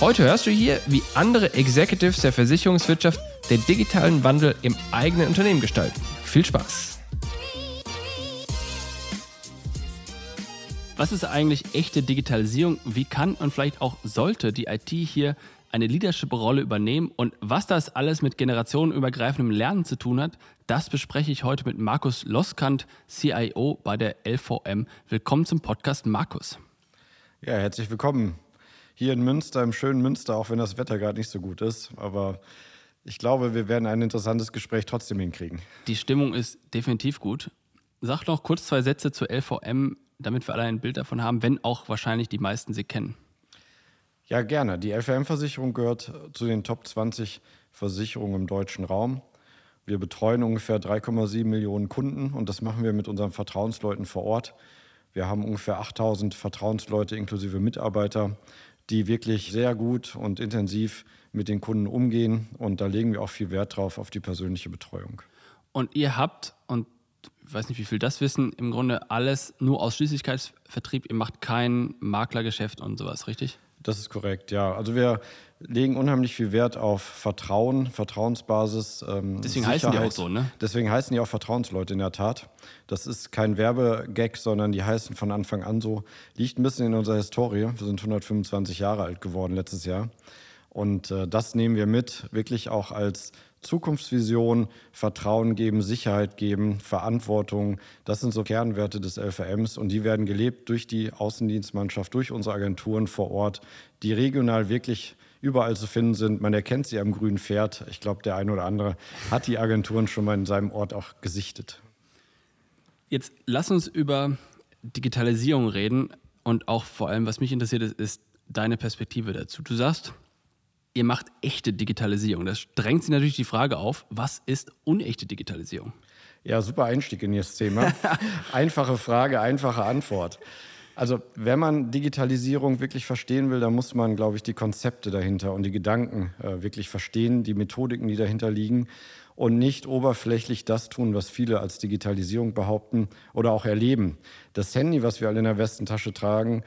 Heute hörst du hier, wie andere Executives der Versicherungswirtschaft den digitalen Wandel im eigenen Unternehmen gestalten. Viel Spaß! Was ist eigentlich echte Digitalisierung? Wie kann und vielleicht auch sollte die IT hier eine Leadership-Rolle übernehmen? Und was das alles mit generationenübergreifendem Lernen zu tun hat, das bespreche ich heute mit Markus Loskant, CIO bei der LVM. Willkommen zum Podcast, Markus. Ja, herzlich willkommen hier in Münster, im schönen Münster, auch wenn das Wetter gerade nicht so gut ist. Aber ich glaube, wir werden ein interessantes Gespräch trotzdem hinkriegen. Die Stimmung ist definitiv gut. Sag noch kurz zwei Sätze zur LVM, damit wir alle ein Bild davon haben, wenn auch wahrscheinlich die meisten sie kennen. Ja, gerne. Die LVM-Versicherung gehört zu den Top 20 Versicherungen im deutschen Raum. Wir betreuen ungefähr 3,7 Millionen Kunden und das machen wir mit unseren Vertrauensleuten vor Ort. Wir haben ungefähr 8000 Vertrauensleute inklusive Mitarbeiter die wirklich sehr gut und intensiv mit den Kunden umgehen. Und da legen wir auch viel Wert drauf auf die persönliche Betreuung. Und ihr habt, und ich weiß nicht, wie viel das wissen, im Grunde alles nur Ausschließlichkeitsvertrieb. Ihr macht kein Maklergeschäft und sowas, richtig? Das ist korrekt, ja. Also wir legen unheimlich viel Wert auf Vertrauen, Vertrauensbasis. Ähm, Deswegen Sicherheit. heißen die auch so, ne? Deswegen heißen die auch Vertrauensleute in der Tat. Das ist kein Werbegag, sondern die heißen von Anfang an so. Liegt ein bisschen in unserer Historie. Wir sind 125 Jahre alt geworden letztes Jahr. Und äh, das nehmen wir mit, wirklich auch als Zukunftsvision, Vertrauen geben, Sicherheit geben, Verantwortung. Das sind so Kernwerte des LVMs und die werden gelebt durch die Außendienstmannschaft, durch unsere Agenturen vor Ort, die regional wirklich überall zu finden sind. Man erkennt sie am grünen Pferd. Ich glaube, der eine oder andere hat die Agenturen schon mal in seinem Ort auch gesichtet. Jetzt lass uns über Digitalisierung reden und auch vor allem, was mich interessiert, ist, ist deine Perspektive dazu. Du sagst, ihr macht echte Digitalisierung. Das drängt sich natürlich die Frage auf, was ist unechte Digitalisierung? Ja, super Einstieg in das Thema. einfache Frage, einfache Antwort. Also, wenn man Digitalisierung wirklich verstehen will, dann muss man, glaube ich, die Konzepte dahinter und die Gedanken äh, wirklich verstehen, die Methodiken, die dahinter liegen und nicht oberflächlich das tun, was viele als Digitalisierung behaupten oder auch erleben. Das Handy, was wir alle in der Westentasche tragen,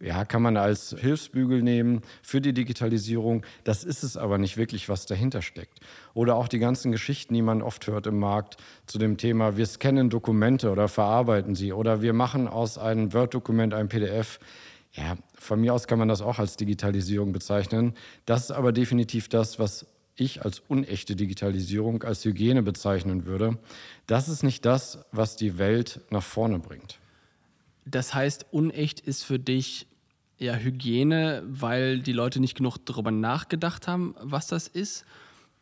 ja, kann man als Hilfsbügel nehmen für die Digitalisierung. Das ist es aber nicht wirklich, was dahinter steckt. Oder auch die ganzen Geschichten, die man oft hört im Markt zu dem Thema, wir scannen Dokumente oder verarbeiten sie oder wir machen aus einem Word-Dokument ein PDF. Ja, von mir aus kann man das auch als Digitalisierung bezeichnen. Das ist aber definitiv das, was ich als unechte Digitalisierung, als Hygiene bezeichnen würde. Das ist nicht das, was die Welt nach vorne bringt. Das heißt, unecht ist für dich ja Hygiene, weil die Leute nicht genug darüber nachgedacht haben, was das ist?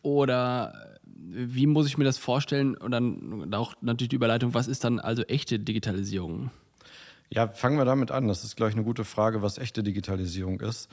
Oder wie muss ich mir das vorstellen? Und dann auch natürlich die Überleitung, was ist dann also echte Digitalisierung? Ja, fangen wir damit an. Das ist, glaube ich, eine gute Frage, was echte Digitalisierung ist.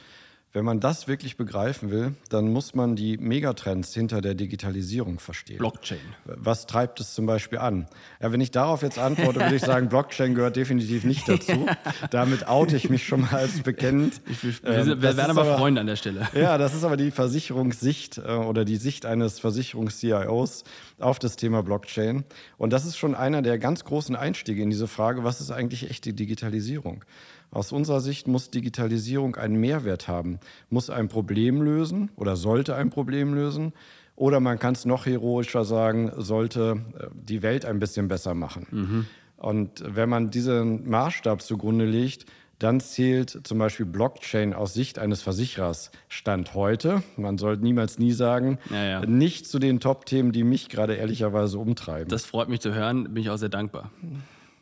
Wenn man das wirklich begreifen will, dann muss man die Megatrends hinter der Digitalisierung verstehen. Blockchain. Was treibt es zum Beispiel an? Ja, wenn ich darauf jetzt antworte, würde ich sagen, Blockchain gehört definitiv nicht dazu. Damit oute ich mich schon mal als bekennend. Ich, wir, wir ähm, werden aber, aber Freunde an der Stelle. Ja, das ist aber die Versicherungssicht äh, oder die Sicht eines Versicherungs-CIOs auf das Thema Blockchain. Und das ist schon einer der ganz großen Einstiege in diese Frage, was ist eigentlich echte Digitalisierung? Aus unserer Sicht muss Digitalisierung einen Mehrwert haben, muss ein Problem lösen oder sollte ein Problem lösen. Oder man kann es noch heroischer sagen, sollte äh, die Welt ein bisschen besser machen. Mhm. Und wenn man diesen Maßstab zugrunde legt, dann zählt zum Beispiel Blockchain aus Sicht eines Versicherers Stand heute, man sollte niemals nie sagen, Ja, ja. nicht zu den Top-Themen, die mich gerade ehrlicherweise umtreiben. Das freut mich zu hören, bin ich auch sehr dankbar.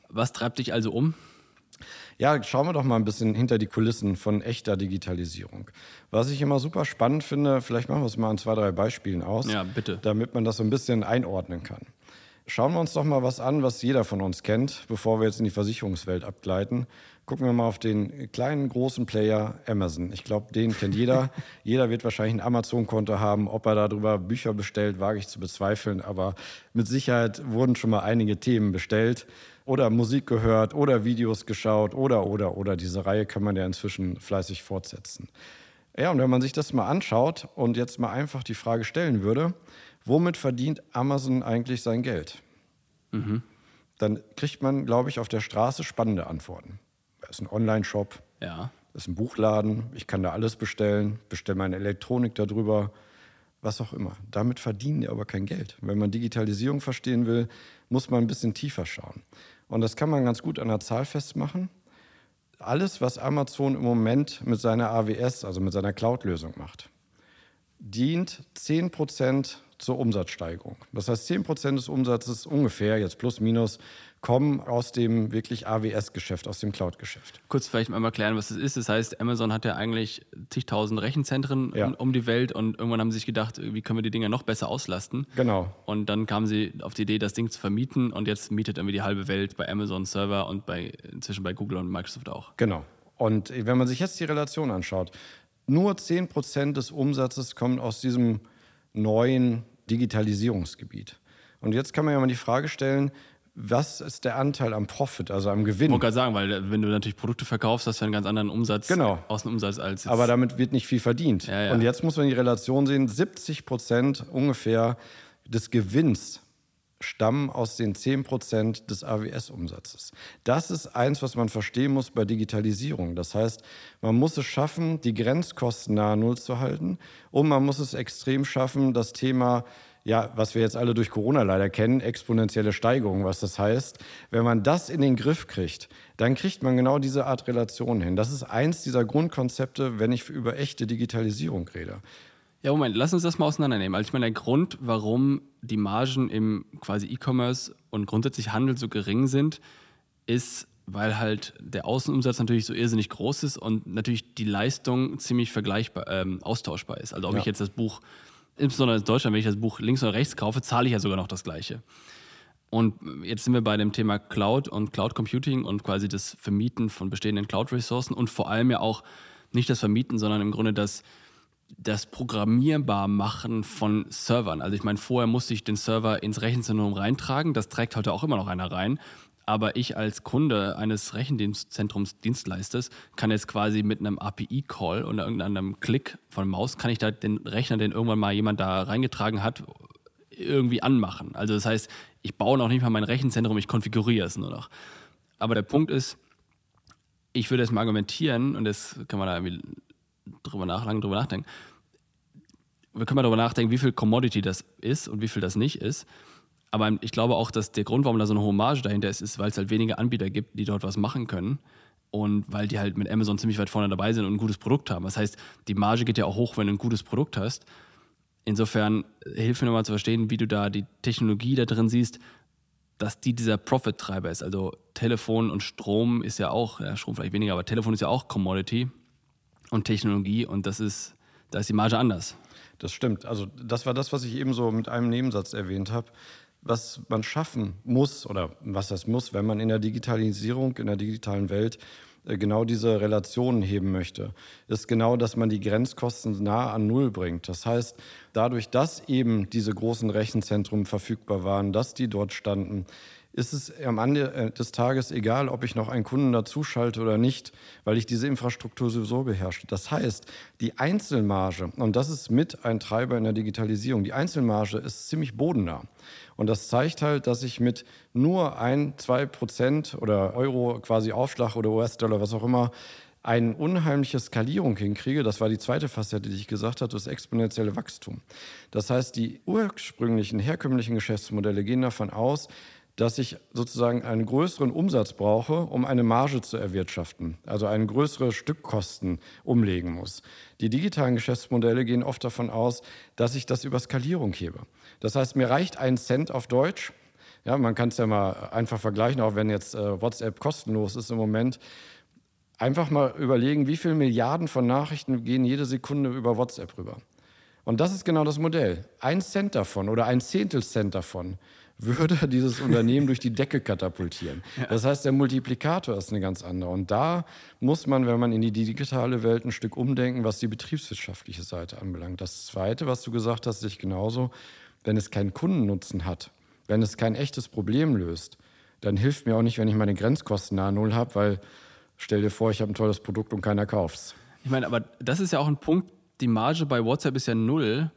Was treibt dich also um? Ja, schauen wir doch mal ein bisschen hinter die Kulissen von echter Digitalisierung. Was ich immer super spannend finde, vielleicht machen wir es mal an zwei, drei Beispielen aus, Ja, bitte. damit man das so ein bisschen einordnen kann. Schauen wir uns doch mal was an, was jeder von uns kennt, bevor wir jetzt in die Versicherungswelt abgleiten. Gucken wir mal auf den kleinen, großen Player Amazon. Ich glaube, den kennt jeder. jeder wird wahrscheinlich ein Amazon-Konto haben. Ob er darüber Bücher bestellt, wage ich zu bezweifeln. Aber mit Sicherheit wurden schon mal einige Themen bestellt oder Musik gehört oder Videos geschaut oder, oder, oder. Diese Reihe kann man ja inzwischen fleißig fortsetzen. Ja, und wenn man sich das mal anschaut und jetzt mal einfach die Frage stellen würde, womit verdient Amazon eigentlich sein Geld? Dann kriegt man, glaube ich, auf der Straße spannende Antworten. Das ist ein Online-Shop, Ja. das ist ein Buchladen, ich kann da alles bestellen, bestelle meine Elektronik darüber, was auch immer. Damit verdienen die aber kein Geld. Wenn man Digitalisierung verstehen will, muss man ein bisschen tiefer schauen. Und das kann man ganz gut an der Zahl festmachen. Alles, was Amazon im Moment mit seiner AWS, also mit seiner Cloud-Lösung macht, dient 10% zur Umsatzsteigerung. Das heißt, 10% des Umsatzes ungefähr, jetzt plus minus, kommen aus dem wirklich AWS-Geschäft, aus dem Cloud-Geschäft. Kurz vielleicht mal erklären, was das ist. Das heißt, Amazon hat ja eigentlich zigtausend Rechenzentren Ja. um, die Welt und irgendwann haben sie sich gedacht, wie können wir die Dinger noch besser auslasten? Genau. Und dann kamen sie auf die Idee, das Ding zu vermieten und jetzt mietet irgendwie die halbe Welt bei Amazon Server und bei, inzwischen bei Google und Microsoft auch. Genau. Und wenn man sich jetzt die Relation anschaut, nur 10% des Umsatzes kommt aus diesem neuen Digitalisierungsgebiet. Und jetzt kann man ja mal die Frage stellen, was ist der Anteil am Profit, also am Ich Gewinn? wollte gerade sagen, weil äh, wenn du natürlich Produkte verkaufst, hast du einen ganz anderen Umsatz, Genau. Außenumsatz als jetzt. Aber damit wird nicht viel verdient. Ja, ja. Und jetzt muss man die Relation sehen, 70 Prozent ungefähr des Gewinns stammen aus den 10 Prozent des AWS-Umsatzes. Das ist eins, was man verstehen muss bei Digitalisierung. Das heißt, man muss es schaffen, die Grenzkosten nahe Null zu halten und man muss es extrem schaffen, das Thema ja, was wir jetzt alle durch Corona leider kennen, exponentielle Steigerung, was das heißt. Wenn man das in den Griff kriegt, dann kriegt man genau diese Art Relation hin. Das ist eins dieser Grundkonzepte, wenn ich über echte Digitalisierung rede. Ja, Moment, lass uns das mal auseinandernehmen. Also ich meine, der Grund, warum die Margen im quasi E-Commerce und grundsätzlich Handel so gering sind, ist, weil halt der Außenumsatz natürlich so irrsinnig groß ist und natürlich die Leistung ziemlich vergleichbar, ähm, austauschbar ist. Also ob Ja. ich jetzt das Buch, insbesondere in Deutschland, wenn ich das Buch links oder rechts kaufe, zahle ich ja sogar noch das Gleiche. Und jetzt sind wir bei dem Thema Cloud und Cloud Computing und quasi das Vermieten von bestehenden Cloud-Ressourcen und vor allem ja auch nicht das Vermieten, sondern im Grunde das, das Programmierbar machen von Servern. Also ich meine, vorher musste ich den Server ins Rechenzentrum reintragen, das trägt heute auch immer noch einer rein. Aber ich als Kunde eines Rechenzentrums Dienstleisters kann jetzt quasi mit einem API-Call oder irgendeinem Klick von Maus, kann ich da den Rechner, den irgendwann mal jemand da reingetragen hat, irgendwie anmachen. Also das heißt, ich baue noch nicht mal mein Rechenzentrum, ich konfiguriere es nur noch. Aber der Punkt ist, ich würde jetzt mal argumentieren, und das kann man da irgendwie drüber nach, lang drüber nachdenken. Wir können mal darüber nachdenken, wie viel Commodity das ist und wie viel das nicht ist. Aber ich glaube auch, dass der Grund, warum da so eine hohe Marge dahinter ist, ist, weil es halt weniger Anbieter gibt, die dort was machen können. Und weil die halt mit Amazon ziemlich weit vorne dabei sind und ein gutes Produkt haben. Das heißt, die Marge geht ja auch hoch, wenn du ein gutes Produkt hast. Insofern hilft mir nochmal zu verstehen, wie du da die Technologie da drin siehst, dass die dieser Profit-Treiber ist. Also Telefon und Strom ist ja auch, ja, Strom vielleicht weniger, aber Telefon ist ja auch Commodity und Technologie und das ist, da ist die Marge anders. Das stimmt. Also das war das, was ich eben so mit einem Nebensatz erwähnt habe. Was man schaffen muss oder was das muss, wenn man in der Digitalisierung, in der digitalen Welt äh, genau diese Relationen heben möchte, ist genau, dass man die Grenzkosten nahe an Null bringt. Das heißt, dadurch, dass eben diese großen Rechenzentren verfügbar waren, dass die dort standen, ist es am Ende äh, des Tages egal, ob ich noch einen Kunden dazuschalte oder nicht, weil ich diese Infrastruktur sowieso beherrsche. Das heißt, die Einzelmarge, und das ist mit ein Treiber in der Digitalisierung, die Einzelmarge ist ziemlich bodennah. Und das zeigt halt, dass ich mit nur ein, zwei Prozent oder Euro quasi Aufschlag oder US-Dollar, was auch immer, eine unheimliche Skalierung hinkriege. Das war die zweite Facette, die ich gesagt habe, das exponentielle Wachstum. Das heißt, die ursprünglichen, herkömmlichen Geschäftsmodelle gehen davon aus, dass ich sozusagen einen größeren Umsatz brauche, um eine Marge zu erwirtschaften, also eine größere Stückkosten umlegen muss. Die digitalen Geschäftsmodelle gehen oft davon aus, dass ich das über Skalierung hebe. Das heißt, mir reicht ein Cent auf Deutsch. Ja, man kann es ja mal einfach vergleichen, auch wenn jetzt äh, WhatsApp kostenlos ist im Moment. Einfach mal überlegen, wie viele Milliarden von Nachrichten gehen jede Sekunde über WhatsApp rüber. Und das ist genau das Modell. Ein Cent davon oder ein Zehntel Cent davon würde dieses Unternehmen durch die Decke katapultieren. Ja. Das heißt, der Multiplikator ist eine ganz andere. Und da muss man, wenn man in die digitale Welt ein Stück umdenken, was die betriebswirtschaftliche Seite anbelangt. Das Zweite, was du gesagt hast, sich genauso, wenn es keinen Kundennutzen hat, wenn es kein echtes Problem löst, dann hilft mir auch nicht, wenn ich meine Grenzkosten nahe Null habe, weil stell dir vor, ich habe ein tolles Produkt und keiner kauft es. Ich meine, aber das ist ja auch ein Punkt, die Marge bei WhatsApp ist ja null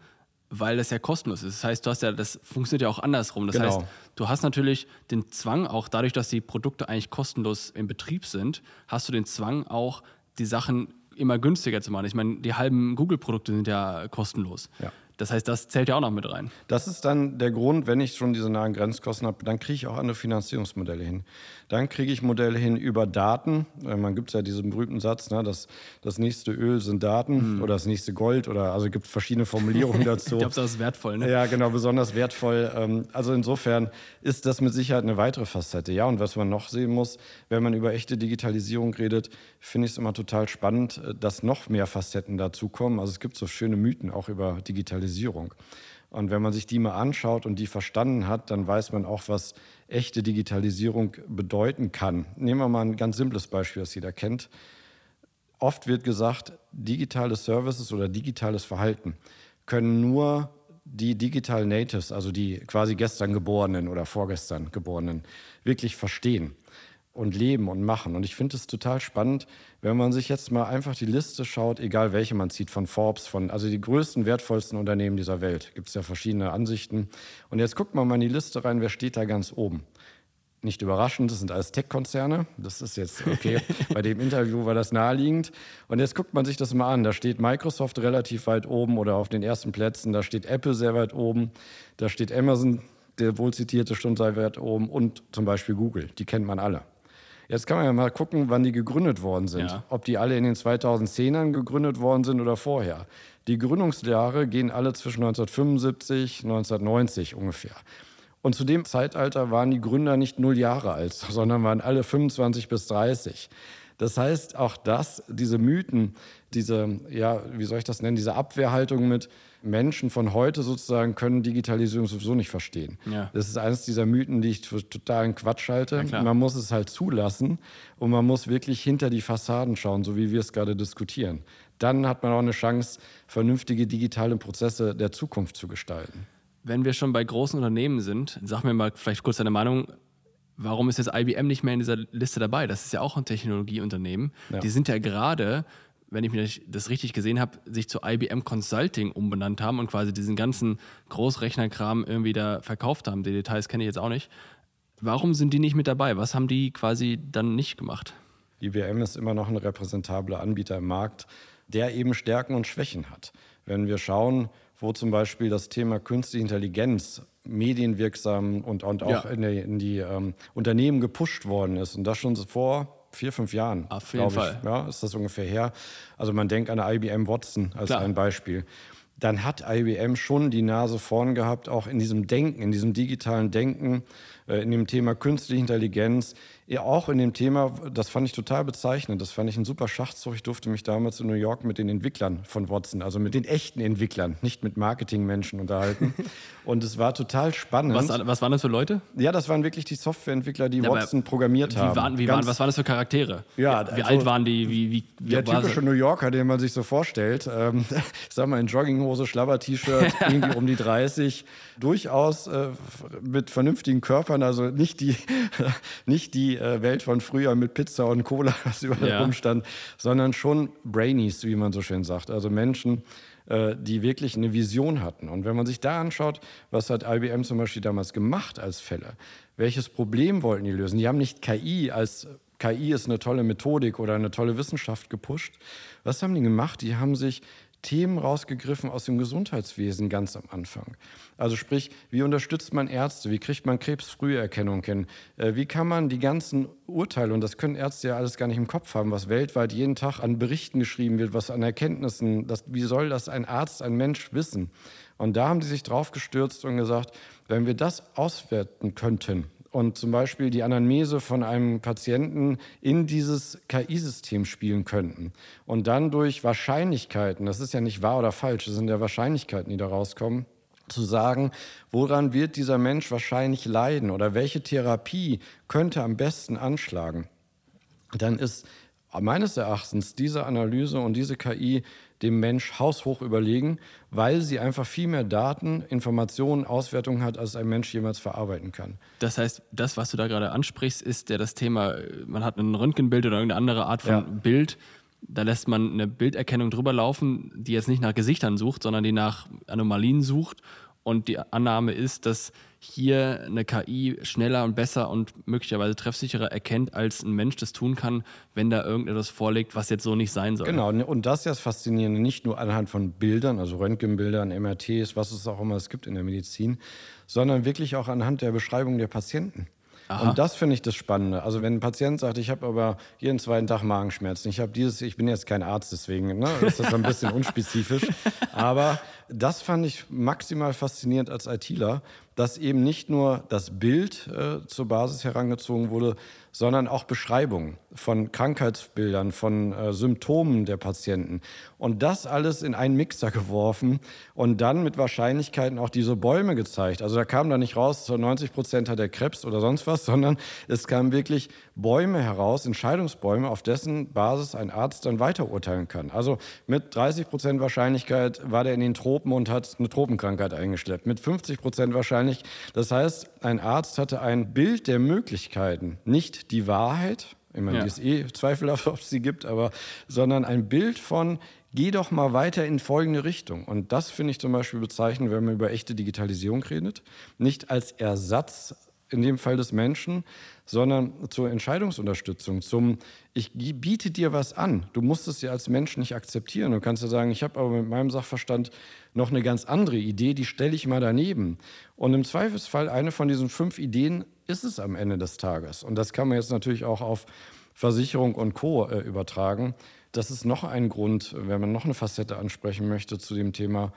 weil das ja kostenlos ist. Das heißt, du hast ja, das funktioniert ja auch andersrum. Das genau. heißt, du hast natürlich den Zwang, auch dadurch, dass die Produkte eigentlich kostenlos im Betrieb sind, hast du den Zwang auch, die Sachen immer günstiger zu machen. Ich meine, die halben Google-Produkte sind ja kostenlos. Ja. Das heißt, das zählt ja auch noch mit rein. Das ist dann der Grund, wenn ich schon diese nahen Grenzkosten habe, dann kriege ich auch andere Finanzierungsmodelle hin. Dann kriege ich Modelle hin über Daten. Äh, man gibt ja diesen berühmten Satz, ne, dass das nächste Öl sind Daten mhm. oder das nächste Gold oder also gibt verschiedene Formulierungen dazu. ich glaube, das ist wertvoll. Ne? Ja, genau, besonders wertvoll. Ähm, also insofern ist das mit Sicherheit eine weitere Facette. Ja, und was man noch sehen muss, wenn man über echte Digitalisierung redet, finde ich es immer total spannend, äh, dass noch mehr Facetten dazukommen. Also es gibt so schöne Mythen auch über Digitalisierung. Und wenn man sich die mal anschaut und die verstanden hat, dann weiß man auch, was echte Digitalisierung bedeuten kann. Nehmen wir mal ein ganz simples Beispiel, das jeder kennt. Oft wird gesagt, digitale Services oder digitales Verhalten können nur die Digital Natives, also die quasi gestern Geborenen oder vorgestern Geborenen, wirklich verstehen und leben und machen. Und ich finde es total spannend, wenn man sich jetzt mal einfach die Liste schaut, egal welche man zieht, von Forbes, von also die größten, wertvollsten Unternehmen dieser Welt. Gibt es ja verschiedene Ansichten. Und jetzt guckt man mal in die Liste rein, wer steht da ganz oben. Nicht überraschend, das sind alles Tech-Konzerne. Das ist jetzt okay. Bei dem Interview war das naheliegend. Und jetzt guckt man sich das mal an. Da steht Microsoft relativ weit oben oder auf den ersten Plätzen. Da steht Apple sehr weit oben. Da steht Amazon, der wohl zitierte, schon sehr weit oben. Und zum Beispiel Google. Die kennt man alle. Jetzt kann man ja mal gucken, wann die gegründet worden sind. Ja. Ob die alle in den 2010ern gegründet worden sind oder vorher. Die Gründungsjahre gehen alle zwischen 1975 und 1990 ungefähr. Und zu dem Zeitalter waren die Gründer nicht null Jahre alt, sondern waren alle 25 bis 30. Das heißt, auch das, diese Mythen, diese, ja, wie soll ich das nennen, diese Abwehrhaltung mit, Menschen von heute sozusagen können Digitalisierung sowieso nicht verstehen. Ja. Das ist eines dieser Mythen, die ich für totalen Quatsch halte. Ja, man muss es halt zulassen und man muss wirklich hinter die Fassaden schauen, so wie wir es gerade diskutieren. Dann hat man auch eine Chance, vernünftige digitale Prozesse der Zukunft zu gestalten. Wenn wir schon bei großen Unternehmen sind, sag mir mal vielleicht kurz deine Meinung. Warum ist jetzt IBM nicht mehr in dieser Liste dabei? Das ist ja auch ein Technologieunternehmen. Ja. Die sind ja gerade wenn ich mir das richtig gesehen habe, sich zu IBM Consulting umbenannt haben und quasi diesen ganzen Großrechnerkram irgendwie da verkauft haben. Die Details kenne ich jetzt auch nicht. Warum sind die nicht mit dabei? Was haben die quasi dann nicht gemacht? IBM ist immer noch ein repräsentabler Anbieter im Markt, der eben Stärken und Schwächen hat. Wenn wir schauen, wo zum Beispiel das Thema künstliche Intelligenz medienwirksam und, und auch ja. in die, in die ähm, Unternehmen gepusht worden ist und das schon vor vier, fünf Jahren. Auf jeden Fall. Ich, ja, ist das ungefähr her. Also man denkt an IBM Watson als Klar. ein Beispiel. Dann hat IBM schon die Nase vorn gehabt, auch in diesem Denken, in diesem digitalen Denken, äh, in dem Thema künstliche Intelligenz, ja, auch in dem Thema, das fand ich total bezeichnend, das fand ich ein super Schachzug. Ich durfte mich damals in New York mit den Entwicklern von Watson, also mit den echten Entwicklern, nicht mit Marketingmenschen unterhalten. Und es war total spannend. Was, was waren das für Leute? Ja, das waren wirklich die Softwareentwickler, die ja, Watson programmiert wie haben. Waren, wie waren, was waren das für Charaktere? Ja, wie, also, alt waren die? Wie, wie, wie der typische New Yorker, den man sich so vorstellt. Ähm, ich sag mal in Jogginghose, Schlabber-T-Shirt, irgendwie um die 30. Durchaus äh, mit vernünftigen Körpern, also nicht die, nicht die äh, Welt von früher mit Pizza und Cola, was überall ja. rumstand, sondern schon Brainies, wie man so schön sagt. Also Menschen, äh, die wirklich eine Vision hatten. Und wenn man sich da anschaut, was hat IBM zum Beispiel damals gemacht als Fälle? Welches Problem wollten die lösen? Die haben nicht KI als KI ist eine tolle Methodik oder eine tolle Wissenschaft gepusht. Was haben die gemacht? Die haben sich Themen rausgegriffen aus dem Gesundheitswesen ganz am Anfang. Also sprich, wie unterstützt man Ärzte? Wie kriegt man Krebsfrüherkennung hin? Äh, wie kann man die ganzen Urteile, und das können Ärzte ja alles gar nicht im Kopf haben, was weltweit jeden Tag an Berichten geschrieben wird, was an Erkenntnissen, das, wie soll das ein Arzt, ein Mensch wissen? Und da haben sie sich drauf gestürzt und gesagt, wenn wir das auswerten könnten, und zum Beispiel die Anamnese von einem Patienten in dieses KI-System spielen könnten. Und dann durch Wahrscheinlichkeiten, das ist ja nicht wahr oder falsch, das sind ja Wahrscheinlichkeiten, die da rauskommen, zu sagen, woran wird dieser Mensch wahrscheinlich leiden oder welche Therapie könnte am besten anschlagen, dann ist meines Erachtens diese Analyse und diese KI dem Mensch haushoch überlegen, weil sie einfach viel mehr Daten, Informationen, Auswertungen hat, als ein Mensch jemals verarbeiten kann. Das heißt, das, was du da gerade ansprichst, ist ja das Thema, man hat ein Röntgenbild oder irgendeine andere Art von ja. Bild. Da lässt man eine Bilderkennung drüber laufen, die jetzt nicht nach Gesichtern sucht, sondern die nach Anomalien sucht. Und die Annahme ist, dass hier eine KI schneller und besser und möglicherweise treffsicherer erkennt, als ein Mensch das tun kann, wenn da irgendetwas vorliegt, was jetzt so nicht sein soll. Genau, und das ist das Faszinierende, nicht nur anhand von Bildern, also Röntgenbildern, MRTs, was es auch immer es gibt in der Medizin, sondern wirklich auch anhand der Beschreibung der Patienten. Aha. Und das finde ich das Spannende. Also wenn ein Patient sagt, ich habe aber jeden zweiten Tag Magenschmerzen, ich habe dieses, ich bin jetzt kein Arzt, deswegen ne, ist das ein bisschen unspezifisch. Aber das fand ich maximal faszinierend als ITler, dass eben nicht nur das Bild äh, zur Basis herangezogen wurde, sondern auch Beschreibungen von Krankheitsbildern, von äh, Symptomen der Patienten. Und das alles in einen Mixer geworfen und dann mit Wahrscheinlichkeiten auch diese Bäume gezeigt. Also da kam da nicht raus, zu 90 Prozent hat er Krebs oder sonst was, sondern es kamen wirklich Bäume heraus, Entscheidungsbäume, auf dessen Basis ein Arzt dann weiter urteilen kann. Also mit 30 Prozent Wahrscheinlichkeit war der in den Tropen und hat eine Tropenkrankheit eingeschleppt. Mit 50 Prozent wahrscheinlich. Das heißt, ein Arzt hatte ein Bild der Möglichkeiten, nicht die Wahrheit, ich meine, ja. die ist eh zweifelhaft, ob es sie gibt, aber sondern ein Bild von, geh doch mal weiter in folgende Richtung. Und das finde ich zum Beispiel bezeichnend, wenn man über echte Digitalisierung redet. Nicht als Ersatz in dem Fall des Menschen, sondern zur Entscheidungsunterstützung, zum ich biete dir was an. Du musst es ja als Mensch nicht akzeptieren. Du kannst ja sagen, ich habe aber mit meinem Sachverstand noch eine ganz andere Idee, die stelle ich mal daneben. Und im Zweifelsfall eine von diesen fünf Ideen ist es am Ende des Tages. Und das kann man jetzt natürlich auch auf Versicherung und Co. Äh, übertragen. Das ist noch ein Grund, wenn man noch eine Facette ansprechen möchte zu dem Thema,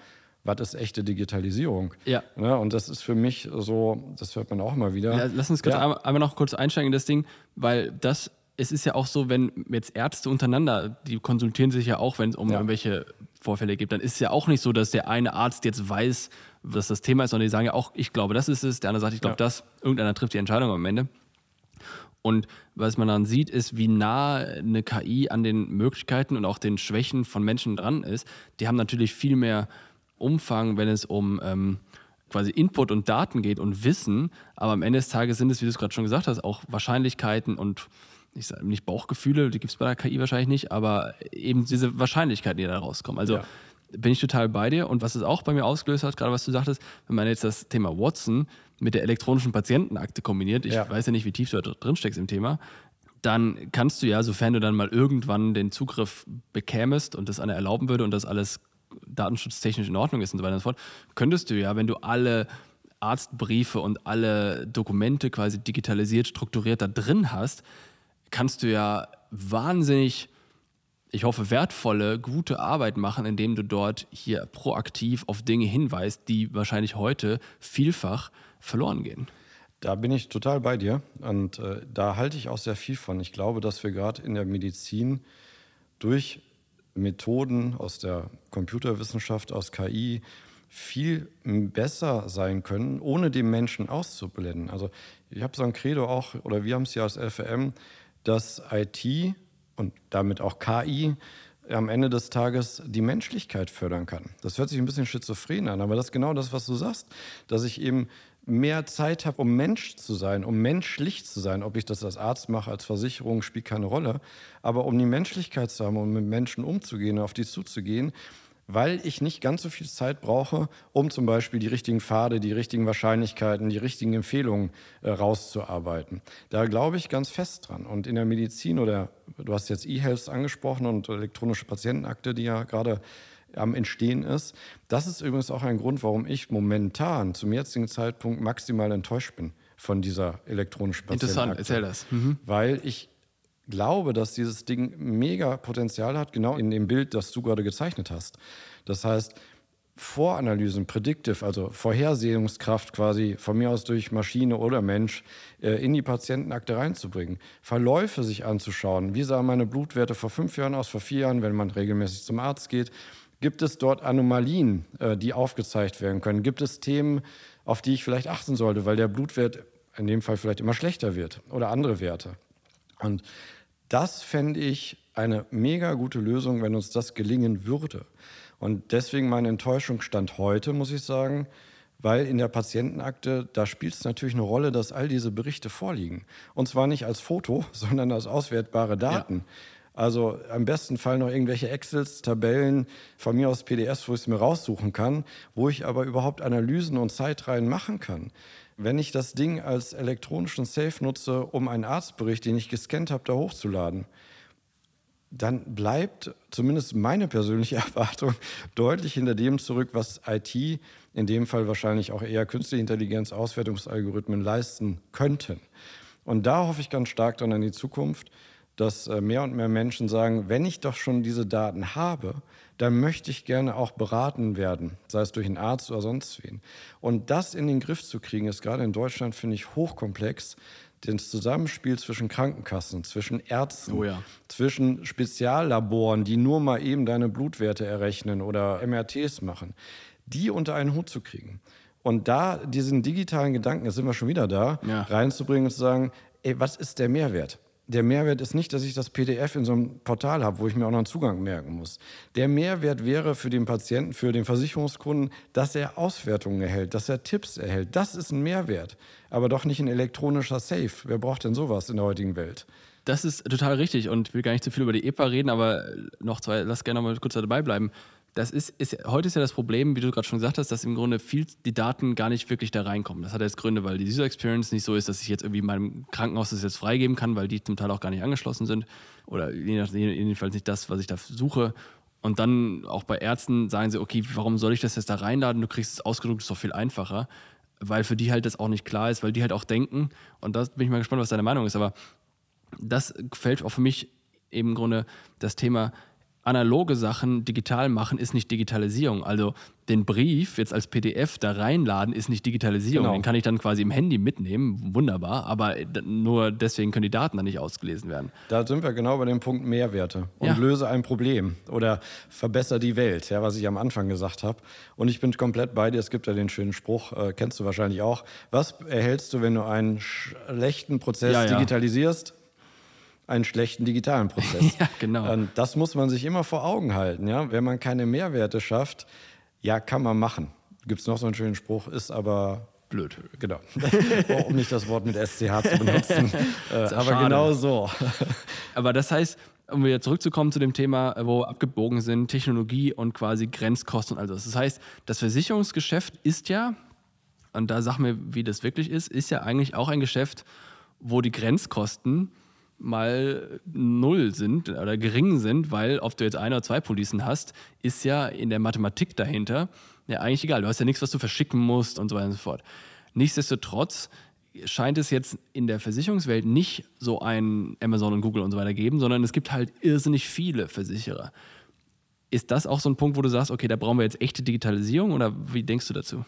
was ist echte Digitalisierung? Ja. Ne? Und das ist für mich so, das hört man auch immer wieder. Ja, lass uns kurz ja. einmal, einmal noch kurz einsteigen in das Ding, weil das es ist ja auch so, wenn jetzt Ärzte untereinander, die konsultieren sich ja auch, wenn es um ja. irgendwelche Vorfälle geht, dann ist es ja auch nicht so, dass der eine Arzt jetzt weiß, was das Thema ist, sondern die sagen ja auch, ich glaube, das ist es, der andere sagt, ich glaube, ja. das. Irgendeiner trifft die Entscheidung am Ende. Und was man dann sieht, ist, wie nah eine KI an den Möglichkeiten und auch den Schwächen von Menschen dran ist. Die haben natürlich viel mehr Umfang, wenn es um ähm, quasi Input und Daten geht und Wissen, aber am Ende des Tages sind es, wie du es gerade schon gesagt hast, auch Wahrscheinlichkeiten und ich sage nicht Bauchgefühle, die gibt es bei der KI wahrscheinlich nicht, aber eben diese Wahrscheinlichkeiten, die da rauskommen. Also ja. bin ich total bei dir. Und was es auch bei mir ausgelöst hat, gerade was du sagtest, wenn man jetzt das Thema Watson mit der elektronischen Patientenakte kombiniert, ich ja. weiß ja nicht, wie tief du da drin steckst im Thema, dann kannst du ja, sofern du dann mal irgendwann den Zugriff bekämest und das einer erlauben würde und das alles datenschutztechnisch in Ordnung ist und so weiter und so fort, könntest du ja, wenn du alle Arztbriefe und alle Dokumente quasi digitalisiert, strukturiert da drin hast, kannst du ja wahnsinnig, ich hoffe, wertvolle, gute Arbeit machen, indem du dort hier proaktiv auf Dinge hinweist, die wahrscheinlich heute vielfach verloren gehen. Da bin ich total bei dir und äh, da halte ich auch sehr viel von. Ich glaube, dass wir gerade in der Medizin durch Methoden aus der Computerwissenschaft, aus KI, viel besser sein können, ohne den Menschen auszublenden. Also ich habe so ein Credo auch, oder wir haben es ja als LVM, dass IT und damit auch KI am Ende des Tages die Menschlichkeit fördern kann. Das hört sich ein bisschen schizophren an, aber das ist genau das, was du sagst, dass ich eben mehr Zeit habe, um Mensch zu sein, um menschlich zu sein. Ob ich das als Arzt mache, als Versicherung, spielt keine Rolle. Aber um die Menschlichkeit zu haben, um mit Menschen umzugehen, auf die zuzugehen, weil ich nicht ganz so viel Zeit brauche, um zum Beispiel die richtigen Pfade, die richtigen Wahrscheinlichkeiten, die richtigen Empfehlungen äh, rauszuarbeiten. Da glaube ich ganz fest dran. Und in der Medizin oder du hast jetzt E-Health angesprochen und elektronische Patientenakte, die ja gerade am Entstehen ist. Das ist übrigens auch ein Grund, warum ich momentan zum jetzigen Zeitpunkt maximal enttäuscht bin von dieser elektronischen Interessant, erzähl das. Mhm. Weil ich glaube, dass dieses Ding mega Potenzial hat, genau in dem Bild, das du gerade gezeichnet hast. Das heißt, Voranalysen, Predictive, also Vorhersehungskraft quasi von mir aus durch Maschine oder Mensch äh, in die Patientenakte reinzubringen, Verläufe sich anzuschauen. Wie sahen meine Blutwerte vor fünf Jahren aus, vor vier Jahren, wenn man regelmäßig zum Arzt geht? Gibt es dort Anomalien, äh, die aufgezeigt werden können? Gibt es Themen, auf die ich vielleicht achten sollte, weil der Blutwert in dem Fall vielleicht immer schlechter wird oder andere Werte? Und das fände ich eine mega gute Lösung, wenn uns das gelingen würde. Und deswegen meine Enttäuschung stand heute, muss ich sagen, weil in der Patientenakte, da spielt es natürlich eine Rolle, dass all diese Berichte vorliegen. Und zwar nicht als Foto, sondern als auswertbare Daten. Ja. Also am besten Fall noch irgendwelche Excels, Tabellen, von mir aus PDFs, wo ich es mir raussuchen kann, wo ich aber überhaupt Analysen und Zeitreihen machen kann. Wenn ich das Ding als elektronischen Safe nutze, um einen Arztbericht, den ich gescannt habe, da hochzuladen, dann bleibt zumindest meine persönliche Erwartung deutlich hinter dem zurück, was IT, in dem Fall wahrscheinlich auch eher künstliche Intelligenz, Auswertungsalgorithmen leisten könnten. Und da hoffe ich ganz stark dann an die Zukunft, dass äh, mehr und mehr Menschen sagen, wenn ich doch schon diese Daten habe, dann möchte ich gerne auch beraten werden, sei es durch einen Arzt oder sonst wen. Und das in den Griff zu kriegen, ist gerade in Deutschland, finde ich, hochkomplex das Zusammenspiel zwischen Krankenkassen, zwischen Ärzten, oh ja. zwischen Speziallaboren, die nur mal eben deine Blutwerte errechnen oder MRTs machen, die unter einen Hut zu kriegen. Und da diesen digitalen Gedanken, jetzt sind wir schon wieder da, ja. reinzubringen und zu sagen, ey, was ist der Mehrwert? Der Mehrwert ist nicht, dass ich das PDF in so einem Portal habe, wo ich mir auch noch einen Zugang merken muss. Der Mehrwert wäre für den Patienten, für den Versicherungskunden, dass er Auswertungen erhält, dass er Tipps erhält. Das ist ein Mehrwert, aber doch nicht ein elektronischer Safe. Wer braucht denn sowas in der heutigen Welt? Das ist total richtig und ich will gar nicht zu viel über die EPA reden, aber noch zwei, lass gerne mal kurz dabei bleiben das ist, ist, heute ist ja das Problem, wie du gerade schon gesagt hast, dass im Grunde viel die Daten gar nicht wirklich da reinkommen. Das hat jetzt Gründe, weil die User Experience nicht so ist, dass ich jetzt irgendwie meinem Krankenhaus das jetzt freigeben kann, weil die zum Teil auch gar nicht angeschlossen sind. Oder jedenfalls nicht das, was ich da suche. Und dann auch bei Ärzten sagen sie, okay, warum soll ich das jetzt da reinladen? Du kriegst es ausgedruckt, ist doch viel einfacher. Weil für die halt das auch nicht klar ist, weil die halt auch denken, und da bin ich mal gespannt, was deine Meinung ist, aber das fällt auch für mich eben im Grunde das Thema analoge Sachen digital machen, ist nicht Digitalisierung. Also den Brief jetzt als PDF da reinladen, ist nicht Digitalisierung. Genau. Den kann ich dann quasi im Handy mitnehmen, wunderbar, aber nur deswegen können die Daten dann nicht ausgelesen werden. Da sind wir genau bei dem Punkt Mehrwerte und ja. löse ein Problem oder verbessere die Welt, ja, was ich am Anfang gesagt habe. Und ich bin komplett bei dir, es gibt ja den schönen Spruch, äh, kennst du wahrscheinlich auch. Was erhältst du, wenn du einen schlechten Prozess ja, ja. digitalisierst? Einen schlechten digitalen Prozess. ja, genau. Und das muss man sich immer vor Augen halten. Ja? Wenn man keine Mehrwerte schafft, ja, kann man machen. Gibt es noch so einen schönen Spruch, ist aber blöd. Genau. um nicht das Wort mit SCH zu benutzen. äh, aber schade. genau so. aber das heißt, um wieder zurückzukommen zu dem Thema, wo abgebogen sind, Technologie und quasi Grenzkosten und all das. Das heißt, das Versicherungsgeschäft ist ja, und da sag mir, wie das wirklich ist, ist ja eigentlich auch ein Geschäft, wo die Grenzkosten mal null sind oder gering sind, weil ob du jetzt ein oder zwei Policen hast, ist ja in der Mathematik dahinter ja eigentlich egal. Du hast ja nichts, was du verschicken musst und so weiter und so fort. Nichtsdestotrotz scheint es jetzt in der Versicherungswelt nicht so ein Amazon und Google und so weiter geben, sondern es gibt halt irrsinnig viele Versicherer. Ist das auch so ein Punkt, wo du sagst, okay, da brauchen wir jetzt echte Digitalisierung oder wie denkst du dazu?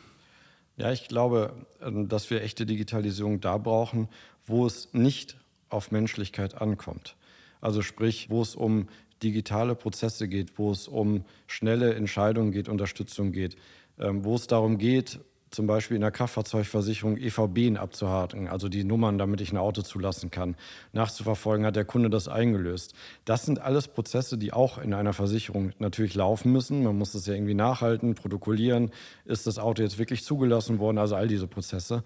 Ja, ich glaube, ähm, dass wir echte Digitalisierung da brauchen, wo es nicht auf Menschlichkeit ankommt. Also sprich, wo es um digitale Prozesse geht, wo es um schnelle Entscheidungen geht, Unterstützung geht, ähm, wo es darum geht, zum Beispiel in der Kraftfahrzeugversicherung EVBen abzuhaken, also die Nummern, damit ich ein Auto zulassen kann. Nachzuverfolgen, hat der Kunde das eingelöst. Das sind alles Prozesse, die auch in einer Versicherung natürlich laufen müssen. Man muss das ja irgendwie nachhalten, protokollieren. Ist das Auto jetzt wirklich zugelassen worden? Also all diese Prozesse.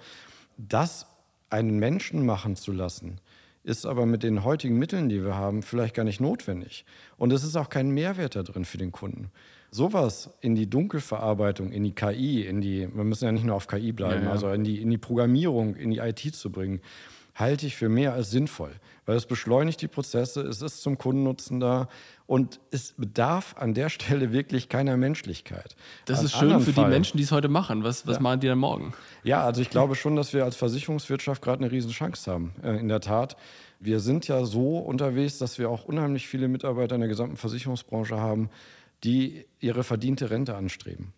Das einen Menschen machen zu lassen, ist aber mit den heutigen Mitteln, die wir haben, vielleicht gar nicht notwendig. Und es ist auch kein Mehrwert da drin für den Kunden. Sowas in die Dunkelverarbeitung, in die KI, in die, wir müssen ja nicht nur auf KI bleiben, ja, ja. also in die, in die Programmierung, in die IT zu bringen, halte ich für mehr als sinnvoll, weil es beschleunigt die Prozesse, es ist zum Kundennutzen da und es bedarf an der Stelle wirklich keiner Menschlichkeit. Das An ist schön für Fall, die Menschen, die es heute machen. Was, was machen die dann morgen? ja, also ich glaube schon, dass wir als Versicherungswirtschaft gerade eine Riesenchance haben. Äh, in der Tat. Wir sind ja so unterwegs, dass wir auch unheimlich viele Mitarbeiter in der gesamten Versicherungsbranche haben, die ihre verdiente Rente anstreben.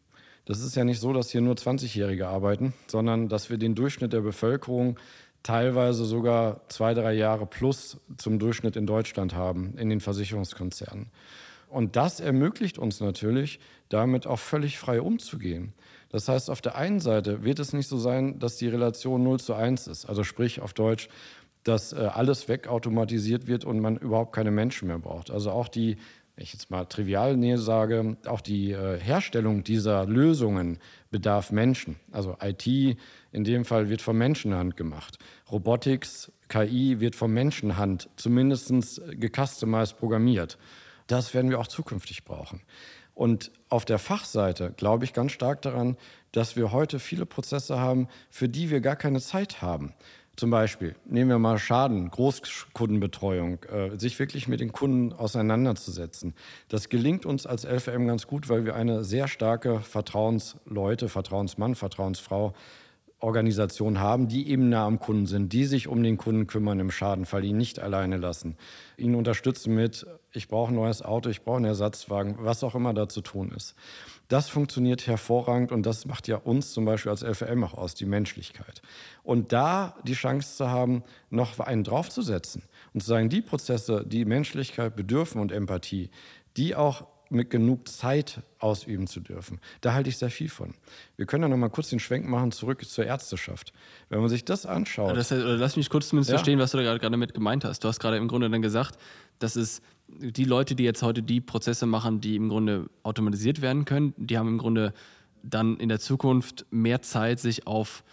Das ist ja nicht so, dass hier nur 20-Jährige arbeiten, sondern dass wir den Durchschnitt der Bevölkerung teilweise sogar zwei, drei Jahre plus zum Durchschnitt in Deutschland haben, in den Versicherungskonzernen. Und das ermöglicht uns natürlich, damit auch völlig frei umzugehen. Das heißt, auf der einen Seite wird es nicht so sein, dass die Relation 0 zu 1 ist, also sprich auf Deutsch, dass äh, alles wegautomatisiert wird und man überhaupt keine Menschen mehr braucht. Also auch die, wenn ich jetzt mal trivial nähe sage, auch die äh, Herstellung dieser Lösungen bedarf Menschen. Also IT in dem Fall wird von Menschenhand gemacht. Robotics, KI wird von Menschenhand zumindest gecustomized programmiert. Das werden wir auch zukünftig brauchen. Und auf der Fachseite glaube ich ganz stark daran, dass wir heute viele Prozesse haben, für die wir gar keine Zeit haben. Zum Beispiel, nehmen wir mal Schaden, Großkundenbetreuung, äh, sich wirklich mit den Kunden auseinanderzusetzen. Das gelingt uns als LVM ganz gut, weil wir eine sehr starke Vertrauensleute, Vertrauensmann, Vertrauensfrau Organisation haben, die eben nah am Kunden sind, die sich um den Kunden kümmern im Schadenfall, ihn nicht alleine lassen, ihn unterstützen mit, ich brauche ein neues Auto, ich brauche einen Ersatzwagen, was auch immer da zu tun ist. Das funktioniert hervorragend und das macht ja uns zum Beispiel als LVM auch aus, die Menschlichkeit. Und da die Chance zu haben, noch einen draufzusetzen und zu sagen, die Prozesse, die Menschlichkeit bedürfen und Empathie, die auch mit genug Zeit ausüben zu dürfen. Da halte ich sehr viel von. Wir können ja noch mal kurz den Schwenk machen zurück zur Ärzteschaft. Wenn man sich das anschaut. Das heißt, lass mich kurz zumindest ja. verstehen, was du da gerade damit gemeint hast. Du hast gerade im Grunde dann gesagt, dass es die Leute, die jetzt heute die Prozesse machen, die im Grunde automatisiert werden können, die haben im Grunde dann in der Zukunft mehr Zeit, sich auf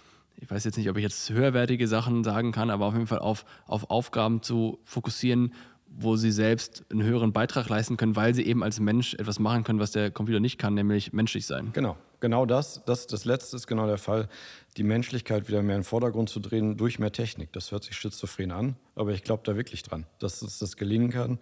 ich weiß jetzt nicht, ob ich jetzt höherwertige Sachen sagen kann, aber auf jeden Fall auf, auf Aufgaben zu fokussieren, wo sie selbst einen höheren Beitrag leisten können, weil sie eben als Mensch etwas machen können, was der Computer nicht kann, nämlich menschlich sein. Genau, genau das. Das, das Letzte ist genau der Fall, die Menschlichkeit wieder mehr in den Vordergrund zu drehen durch mehr Technik. Das hört sich schizophren an, aber ich glaube da wirklich dran, dass es das gelingen kann.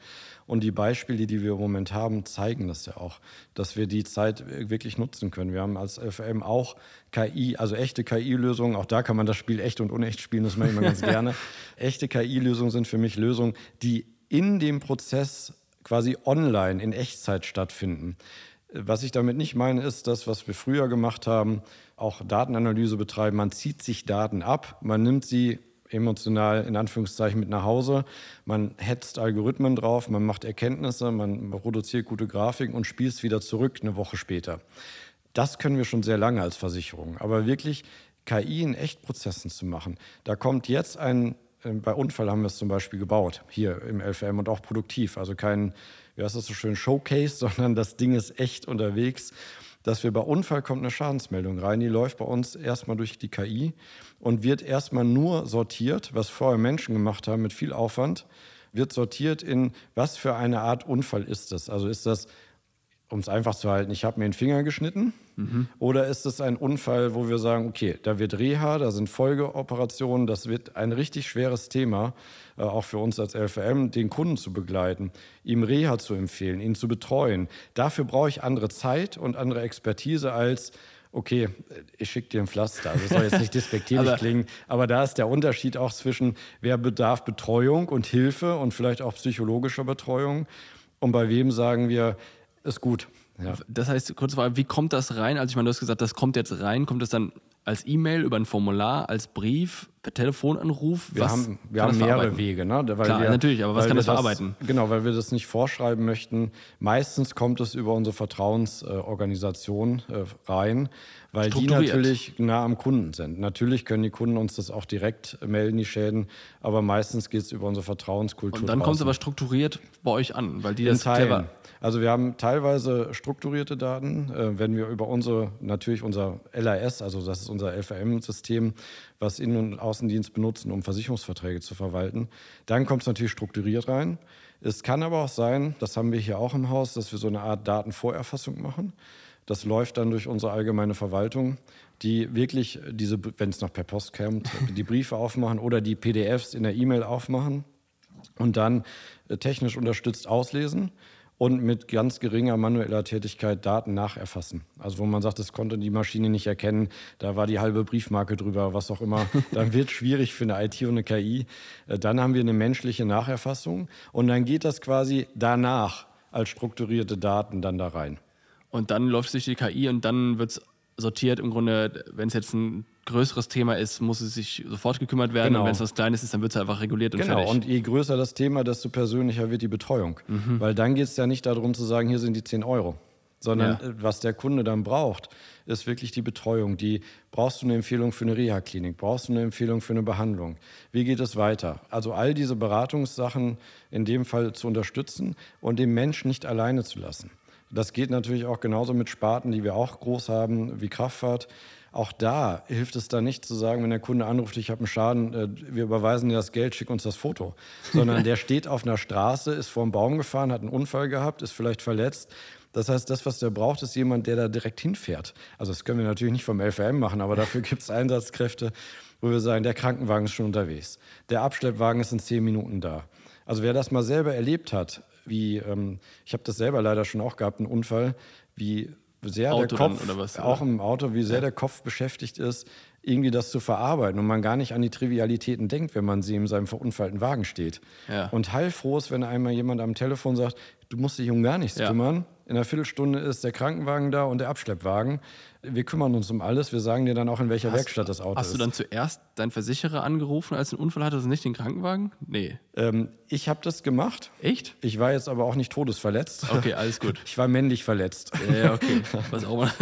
Und die Beispiele, die wir im Moment haben, zeigen das ja auch, dass wir die Zeit wirklich nutzen können. Wir haben als FM auch KI, also echte KI-Lösungen. Auch da kann man das Spiel echt und unecht spielen, das mache ich immer ganz gerne. Echte KI-Lösungen sind für mich Lösungen, die in dem Prozess quasi online in Echtzeit stattfinden. Was ich damit nicht meine, ist das, was wir früher gemacht haben, auch Datenanalyse betreiben. Man zieht sich Daten ab, man nimmt sie emotional in Anführungszeichen mit nach Hause, man hetzt Algorithmen drauf, man macht Erkenntnisse, man produziert gute Grafiken und spielt es wieder zurück eine Woche später. Das können wir schon sehr lange als Versicherung. Aber wirklich KI in Echtprozessen zu machen, da kommt jetzt ein bei Unfall haben wir es zum Beispiel gebaut, hier im LVM und auch produktiv. Also kein, wie heißt das so schön, Showcase, sondern das Ding ist echt unterwegs. Dass wir bei Unfall kommt eine Schadensmeldung rein, die läuft bei uns erstmal durch die KI und wird erstmal nur sortiert, was vorher Menschen gemacht haben mit viel Aufwand, wird sortiert in, was für eine Art Unfall ist das? Also ist das um es einfach zu halten, ich habe mir den Finger geschnitten? Mhm. Oder ist es ein Unfall, wo wir sagen, okay, da wird Reha, da sind Folgeoperationen, das wird ein richtig schweres Thema, äh, auch für uns als LVM, den Kunden zu begleiten, ihm Reha zu empfehlen, ihn zu betreuen. Dafür brauche ich andere Zeit und andere Expertise als okay, ich schicke dir ein Pflaster. Also das soll jetzt nicht despektierlich klingen, aber da ist der Unterschied auch zwischen, wer bedarf Betreuung und Hilfe und vielleicht auch psychologischer Betreuung und bei wem sagen wir, ist gut. Ja. Das heißt, kurz Frage, wie kommt das rein? Also ich meine, du hast gesagt, das kommt jetzt rein. Kommt das dann als E-Mail, über ein Formular, als Brief, per Telefonanruf? Wir was haben, wir haben mehrere Wege. Ne? Weil Klar, wir, natürlich, aber was kann das verarbeiten? genau, weil wir das nicht vorschreiben möchten. Meistens kommt es über unsere Vertrauensorganisation äh, rein, weil die natürlich nah am Kunden sind. Natürlich können die Kunden uns das auch direkt melden, die Schäden, aber meistens geht es über unsere Vertrauenskultur. Und dann kommt es aber strukturiert bei euch an, weil die das clever also wir haben teilweise strukturierte Daten, äh, wenn wir über unsere, natürlich unser LAS, also das ist unser LVM-System, was Innen- und Außendienst benutzen, um Versicherungsverträge zu verwalten. Dann kommt es natürlich strukturiert rein. Es kann aber auch sein, das haben wir hier auch im Haus, dass wir so eine Art Datenvorerfassung machen. Das läuft dann durch unsere allgemeine Verwaltung. die wirklich diese, wenn es noch per Post kommt, die Briefe aufmachen oder die PDFs in der E-Mail aufmachen und dann äh, technisch unterstützt auslesen und mit ganz geringer manueller Tätigkeit Daten nacherfassen. Also wo man sagt, das konnte die Maschine nicht erkennen, da war die halbe Briefmarke drüber, was auch immer. Dann wird schwierig für eine IT und eine KI. Äh, dann haben wir eine menschliche Nacherfassung und dann geht das quasi danach als strukturierte Daten dann da rein. Und dann läuft es durch die KI und dann wird es sortiert im Grunde, wenn es jetzt ein größeres Thema ist, muss es sich sofort gekümmert werden. Genau. Und wenn es was Kleines ist, dann wird es einfach reguliert und genau. fertig. Und je größer das Thema, desto persönlicher wird die Betreuung. Mhm. Weil dann geht es ja nicht darum zu sagen, hier sind die 10 Euro. Sondern ja. was der Kunde dann braucht, ist wirklich die Betreuung. Die brauchst du eine Empfehlung für eine Reha-Klinik, brauchst du eine Empfehlung für eine Behandlung. Wie geht es weiter? Also all diese Beratungssachen in dem Fall zu unterstützen und den Menschen nicht alleine zu lassen. Das geht natürlich auch genauso mit Sparten, die wir auch groß haben, wie Kraftfahrt. Auch da hilft es dann nicht zu sagen, wenn der Kunde anruft, ich habe einen Schaden, äh, wir überweisen dir das Geld, schick uns das Foto. Sondern der steht auf einer Straße, ist vor einem Baum gefahren, hat einen Unfall gehabt, ist vielleicht verletzt. Das heißt, das, was der braucht, ist jemand, der da direkt hinfährt. Also das können wir natürlich nicht vom LVM machen, aber dafür gibt es Einsatzkräfte, wo wir sagen, der Krankenwagen ist schon unterwegs. Der Abschleppwagen ist in zehn Minuten da. Also wer das mal selber erlebt hat, wie, ähm, ich habe das selber leider schon auch gehabt, einen Unfall, wie sehr Auto der Kopf, was, auch im Auto, wie sehr ja. der Kopf beschäftigt ist, irgendwie das zu verarbeiten und man gar nicht an die Trivialitäten denkt, wenn man sie in seinem verunfallten Wagen steht. Ja. Und heilfroh ist, wenn einmal jemand am Telefon sagt, du musst dich um gar nichts ja. kümmern. In einer Viertelstunde ist der Krankenwagen da und der Abschleppwagen. Wir kümmern uns um alles. Wir sagen dir dann auch, in welcher hast, Werkstatt das Auto ist. Hast du dann zuerst deinen Versicherer angerufen, als du einen Unfall hattest und nicht den Krankenwagen? Nee. Ähm, ich habe das gemacht. Echt? Ich war jetzt aber auch nicht todesverletzt. Okay, alles gut. Ich war männlich verletzt. Ja, okay. Was auch mal.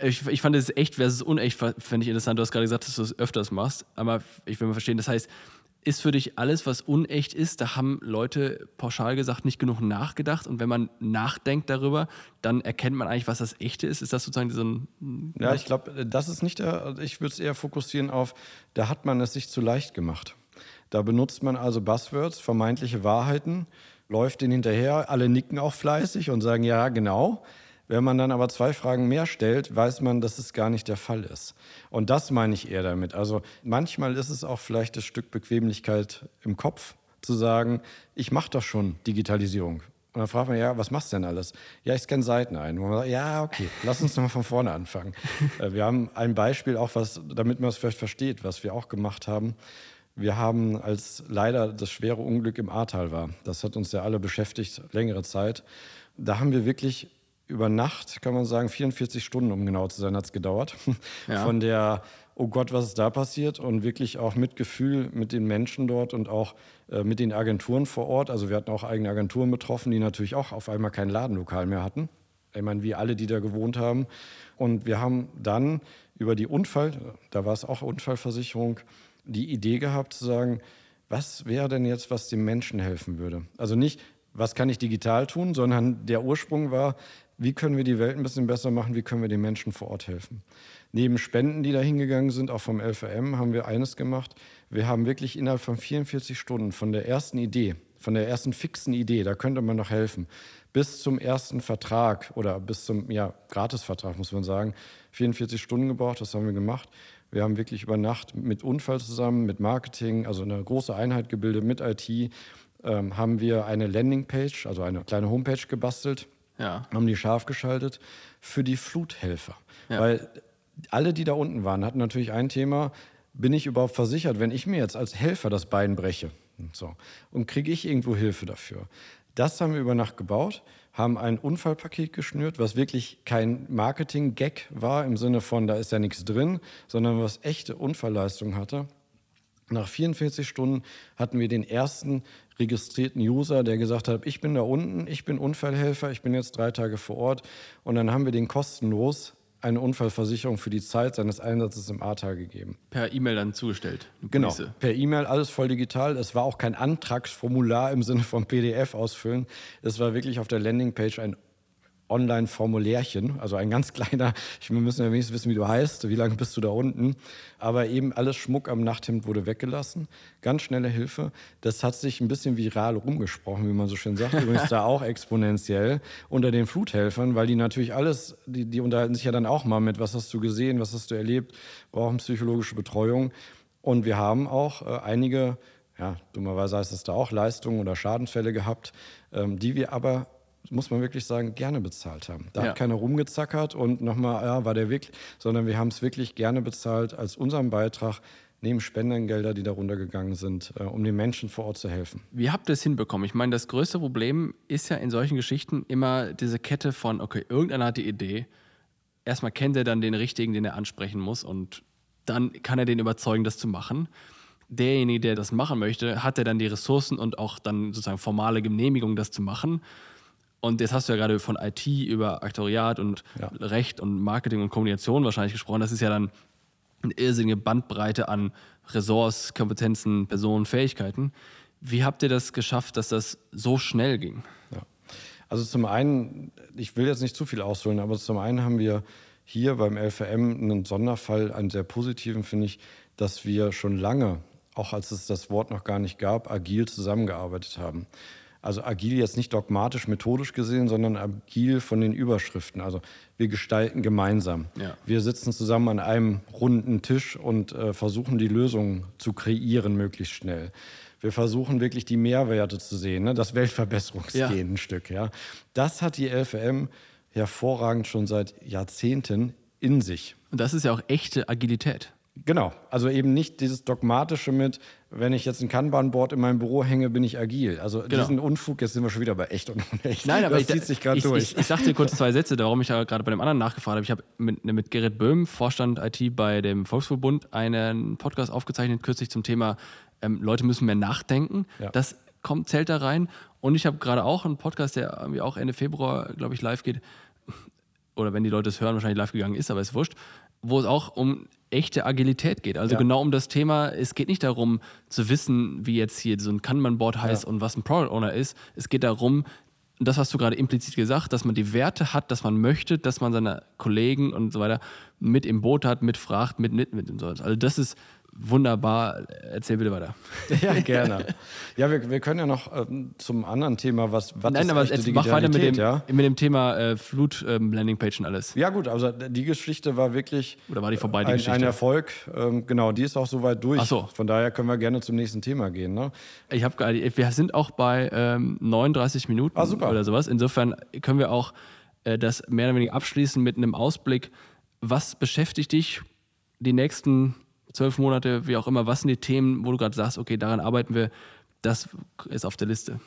Ich, ich fand es echt versus unecht, fände ich interessant. Du hast gerade gesagt, dass du es öfters machst. Aber ich will mal verstehen, das heißt, ist für dich alles, was unecht ist, da haben Leute pauschal gesagt nicht genug nachgedacht. Und wenn man nachdenkt darüber, dann erkennt man eigentlich, was das Echte ist. Ist das sozusagen so ein. Ja, ich glaube, das ist nicht der. Ich würde es eher fokussieren auf, da hat man es sich zu leicht gemacht. Da benutzt man also Buzzwords, vermeintliche Wahrheiten, läuft denen hinterher, alle nicken auch fleißig und sagen, ja, genau. Wenn man dann aber zwei Fragen mehr stellt, weiß man, dass es gar nicht der Fall ist. Und das meine ich eher damit. Also manchmal ist es auch vielleicht das Stück Bequemlichkeit im Kopf, zu sagen, ich mache doch schon Digitalisierung. Und dann fragt man, ja, was machst du denn alles? Ja, ich scanne Seiten ein. Und man sagt, ja, okay, lass uns nochmal von vorne anfangen. Äh, wir haben ein Beispiel auch, was, damit man es vielleicht versteht, was wir auch gemacht haben. Wir haben, als leider das schwere Unglück im Ahrtal war, das hat uns ja alle beschäftigt, längere Zeit, da haben wir wirklich über Nacht, kann man sagen, 44 Stunden, um genau zu sein, hat es gedauert. Ja. Von der, oh Gott, was ist da passiert? Und wirklich auch mit Gefühl mit den Menschen dort und auch äh, mit den Agenturen vor Ort. Also wir hatten auch eigene Agenturen betroffen, die natürlich auch auf einmal kein Ladenlokal mehr hatten. Ich meine, wie alle, die da gewohnt haben. Und wir haben dann über die Unfall, da war es auch Unfallversicherung, die Idee gehabt zu sagen, was wäre denn jetzt, was dem Menschen helfen würde? Also nicht, was kann ich digital tun, sondern der Ursprung war, wie können wir die Welt ein bisschen besser machen, wie können wir den Menschen vor Ort helfen. Neben Spenden, die da hingegangen sind, auch vom LVM, haben wir eines gemacht. Wir haben wirklich innerhalb von 44 Stunden von der ersten Idee, von der ersten fixen Idee, da könnte man noch helfen, bis zum ersten Vertrag oder bis zum ja, Gratisvertrag, muss man sagen, 44 Stunden gebraucht, das haben wir gemacht. Wir haben wirklich über Nacht mit Unfall zusammen, mit Marketing, also eine große Einheit gebildet mit IT, ähm, haben wir eine Landingpage, also eine kleine Homepage gebastelt ja. haben die scharf geschaltet für die Fluthelfer. Ja. Weil alle, die da unten waren, hatten natürlich ein Thema, bin ich überhaupt versichert, wenn ich mir jetzt als Helfer das Bein breche? Und, so. und kriege ich irgendwo Hilfe dafür? Das haben wir über Nacht gebaut, haben ein Unfallpaket geschnürt, was wirklich kein Marketing-Gag war im Sinne von, da ist ja nichts drin, sondern was echte Unfallleistung hatte. Nach 44 Stunden hatten wir den ersten registrierten User, der gesagt hat, ich bin da unten, ich bin Unfallhelfer, ich bin jetzt drei Tage vor Ort. Und dann haben wir den kostenlos eine Unfallversicherung für die Zeit seines Einsatzes im Ahrtal gegeben. Per E-Mail dann zugestellt? Genau, per E-Mail, alles voll digital. Es war auch kein Antragsformular im Sinne von PDF ausfüllen. Es war wirklich auf der Landingpage ein Online-Formulärchen, also ein ganz kleiner, ich, wir müssen ja wenigstens wissen, wie du heißt, wie lange bist du da unten. Aber eben alles Schmuck am Nachthemd wurde weggelassen. Ganz schnelle Hilfe. Das hat sich ein bisschen viral rumgesprochen, wie man so schön sagt. Übrigens da auch exponentiell unter den Fluthelfern, weil die natürlich alles, die, die unterhalten sich ja dann auch mal mit, was hast du gesehen, was hast du erlebt, brauchen psychologische Betreuung. Und wir haben auch äh, einige, ja, dummerweise heißt es da auch Leistungen oder Schadenfälle gehabt, ähm, die wir aber muss man wirklich sagen, gerne bezahlt haben. Da ja. hat keiner rumgezackert und nochmal, ja, war der wirklich, sondern wir haben es wirklich gerne bezahlt als unseren Beitrag neben Spendengelder, die darunter gegangen sind, äh, um den Menschen vor Ort zu helfen. Wie habt ihr es hinbekommen? Ich meine, das größte Problem ist ja in solchen Geschichten immer diese Kette von, okay, irgendeiner hat die Idee, erstmal kennt er dann den richtigen, den er ansprechen muss und dann kann er den überzeugen, das zu machen. Derjenige, der das machen möchte, hat er dann die Ressourcen und auch dann sozusagen formale Genehmigung, das zu machen. Und jetzt hast du ja gerade von IT über Aktoriat und ja. Recht und Marketing und Kommunikation wahrscheinlich gesprochen. Das ist ja dann eine irrsinnige Bandbreite an Ressorts, Kompetenzen, Personen, Fähigkeiten. Wie habt ihr das geschafft, dass das so schnell ging? Ja. Also zum einen, ich will jetzt nicht zu viel ausholen, aber zum einen haben wir hier beim LVM einen Sonderfall, einen sehr positiven, finde ich, dass wir schon lange, auch als es das Wort noch gar nicht gab, agil zusammengearbeitet haben. Also agil jetzt nicht dogmatisch, methodisch gesehen, sondern agil von den Überschriften. Also wir gestalten gemeinsam. Ja. Wir sitzen zusammen an einem runden Tisch und äh, versuchen die Lösungen zu kreieren möglichst schnell. Wir versuchen wirklich die Mehrwerte zu sehen, ne? das Weltverbesserungsgehen ja. ein Stück. Ja? Das hat die LVM hervorragend schon seit Jahrzehnten in sich. Und das ist ja auch echte Agilität. Genau, also eben nicht dieses dogmatische mit, wenn ich jetzt ein Kanban-Board in meinem Büro hänge, bin ich agil. Also genau. diesen Unfug, jetzt sind wir schon wieder bei echt und unecht. Nein, aber das ich, zieht sich gerade durch. Ich, ich, ich sag dir kurz zwei Sätze, warum ich ja gerade bei dem anderen nachgefragt habe. Ich habe mit, mit Gerrit Böhm, Vorstand IT bei dem Volksverbund, einen Podcast aufgezeichnet, kürzlich zum Thema ähm, Leute müssen mehr nachdenken. Ja. Das kommt, zählt da rein. Und ich habe gerade auch einen Podcast, der irgendwie auch Ende Februar, glaube ich, live geht. Oder wenn die Leute es hören, wahrscheinlich live gegangen ist, aber ist wurscht. Wo es auch um echte Agilität geht. Also ja. genau um das Thema, es geht nicht darum zu wissen, wie jetzt hier so ein Kanban-Board heißt ja. und was ein Product Owner ist. Es geht darum, das hast du gerade implizit gesagt, dass man die Werte hat, dass man möchte, dass man seine Kollegen und so weiter mit im Boot hat, mitfragt, mit, mit, mit und so. Also das ist Wunderbar, erzähl bitte weiter. Ja, gerne. ja, wir, wir können ja noch ähm, zum anderen Thema, was, was Nein, aber jetzt mach weiter mit dem, ja? mit dem Thema äh, Flut-Landing-Page ähm, und alles. Ja gut, also die Geschichte war wirklich Oder war die vorbei, die ein, Geschichte? ein Erfolg. Ähm, genau, die ist auch soweit durch. Ach so. Von daher können wir gerne zum nächsten Thema gehen. Ne? Ich hab, wir sind auch bei ähm, 39 Minuten ah, oder sowas. Insofern können wir auch äh, das mehr oder weniger abschließen mit einem Ausblick. Was beschäftigt dich die nächsten zwölf Monate, wie auch immer, was sind die Themen, wo du gerade sagst, okay, daran arbeiten wir, das ist auf der Liste?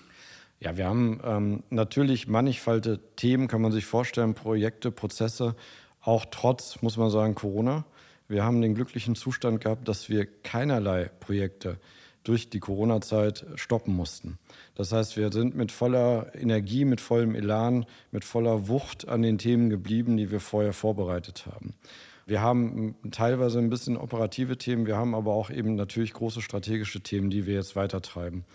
Ja, wir haben ähm, natürlich mannigfalte Themen, kann man sich vorstellen, Projekte, Prozesse, auch trotz, muss man sagen, Corona. Wir haben den glücklichen Zustand gehabt, dass wir keinerlei Projekte durch die Corona-Zeit stoppen mussten. Das heißt, wir sind mit voller Energie, mit vollem Elan, mit voller Wucht an den Themen geblieben, die wir vorher vorbereitet haben. Wir haben teilweise ein bisschen operative Themen, wir haben aber auch eben natürlich große strategische Themen, die wir jetzt weitertreiben.